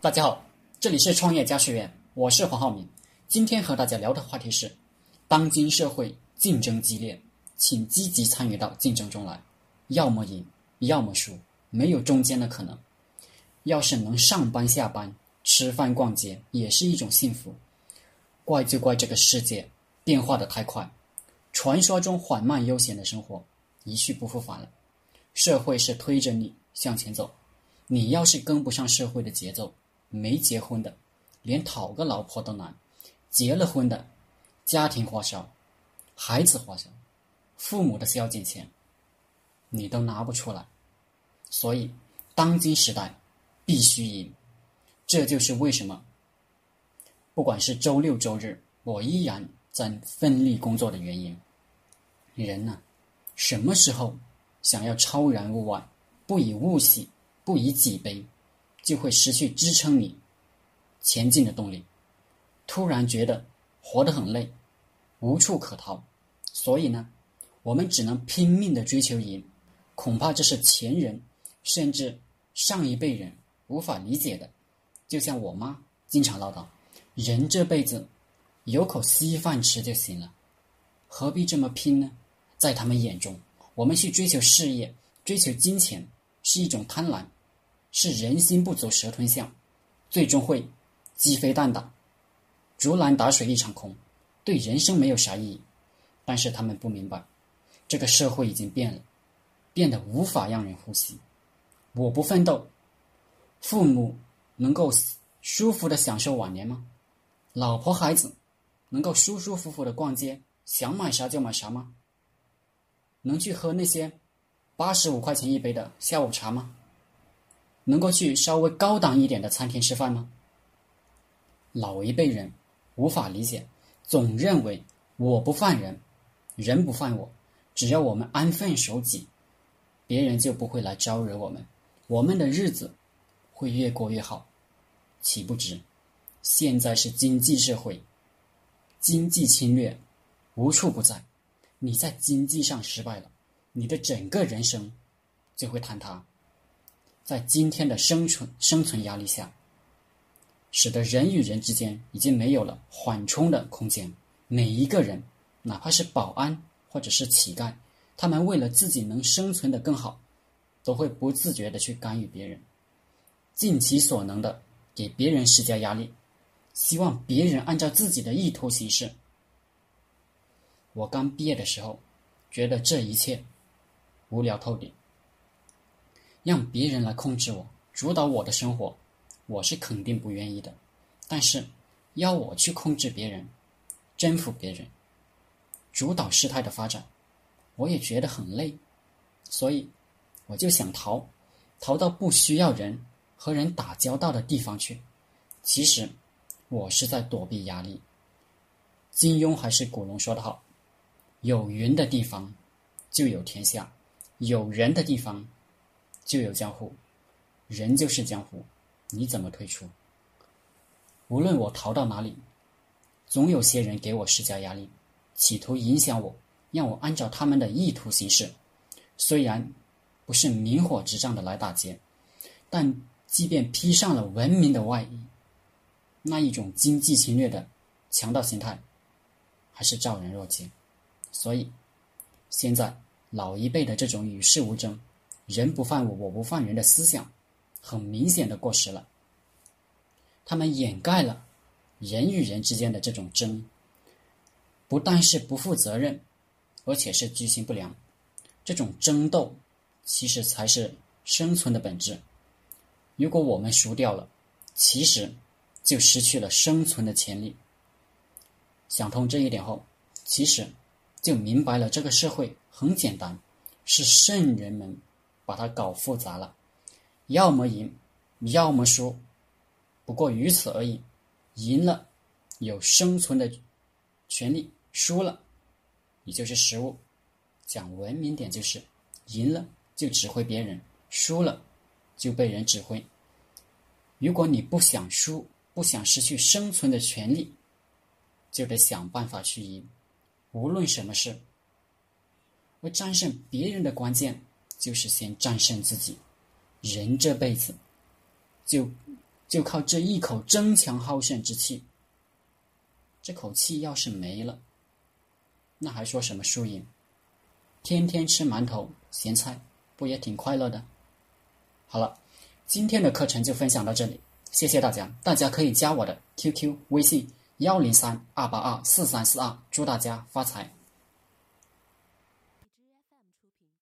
大家好，这里是创业家学院，我是黄浩明。今天和大家聊的话题是：当今社会竞争激烈，请积极参与到竞争中来，要么赢，要么输，没有中间的可能。要是能上班下班、吃饭逛街，也是一种幸福。怪就怪这个世界变化的太快，传说中缓慢悠闲的生活一去不复返了。社会是推着你向前走，你要是跟不上社会的节奏，没结婚的，连讨个老婆都难；结了婚的，家庭花销、孩子花销、父母的孝敬钱，你都拿不出来。所以，当今时代必须赢。这就是为什么，不管是周六周日，我依然在奋力工作的原因。人呢，什么时候想要超然物外，不以物喜，不以己悲？就会失去支撑你前进的动力，突然觉得活得很累，无处可逃，所以呢，我们只能拼命的追求赢，恐怕这是前人甚至上一辈人无法理解的。就像我妈经常唠叨：“人这辈子有口稀饭吃就行了，何必这么拼呢？”在他们眼中，我们去追求事业、追求金钱是一种贪婪。是人心不足蛇吞象，最终会鸡飞蛋打，竹篮打水一场空，对人生没有啥意义。但是他们不明白，这个社会已经变了，变得无法让人呼吸。我不奋斗，父母能够舒服的享受晚年吗？老婆孩子能够舒舒服服的逛街，想买啥就买啥吗？能去喝那些八十五块钱一杯的下午茶吗？能够去稍微高档一点的餐厅吃饭吗？老一辈人无法理解，总认为我不犯人，人不犯我，只要我们安分守己，别人就不会来招惹我们，我们的日子会越过越好，岂不知现在是经济社会，经济侵略无处不在，你在经济上失败了，你的整个人生就会坍塌。在今天的生存生存压力下，使得人与人之间已经没有了缓冲的空间。每一个人，哪怕是保安或者是乞丐，他们为了自己能生存的更好，都会不自觉的去干预别人，尽其所能的给别人施加压力，希望别人按照自己的意图行事。我刚毕业的时候，觉得这一切无聊透顶。让别人来控制我、主导我的生活，我是肯定不愿意的。但是，要我去控制别人、征服别人、主导事态的发展，我也觉得很累。所以，我就想逃，逃到不需要人和人打交道的地方去。其实，我是在躲避压力。金庸还是古龙说的好：“有云的地方就有天下，有人的地方。”就有江湖，人就是江湖，你怎么退出？无论我逃到哪里，总有些人给我施加压力，企图影响我，让我按照他们的意图行事。虽然不是明火执仗的来打劫，但即便披上了文明的外衣，那一种经济侵略的强盗心态，还是昭然若揭。所以，现在老一辈的这种与世无争。人不犯我，我不犯人的思想，很明显的过时了。他们掩盖了人与人之间的这种争，不但是不负责任，而且是居心不良。这种争斗，其实才是生存的本质。如果我们输掉了，其实就失去了生存的潜力。想通这一点后，其实就明白了这个社会很简单，是圣人们。把它搞复杂了，要么赢，要么输，不过于此而已。赢了有生存的权利，输了你就是食物。讲文明点就是，赢了就指挥别人，输了就被人指挥。如果你不想输，不想失去生存的权利，就得想办法去赢，无论什么事。而战胜别人的关键。就是先战胜自己，人这辈子就就靠这一口争强好胜之气。这口气要是没了，那还说什么输赢？天天吃馒头咸菜，不也挺快乐的？好了，今天的课程就分享到这里，谢谢大家。大家可以加我的 QQ 微信幺零三二八二四三四二，祝大家发财。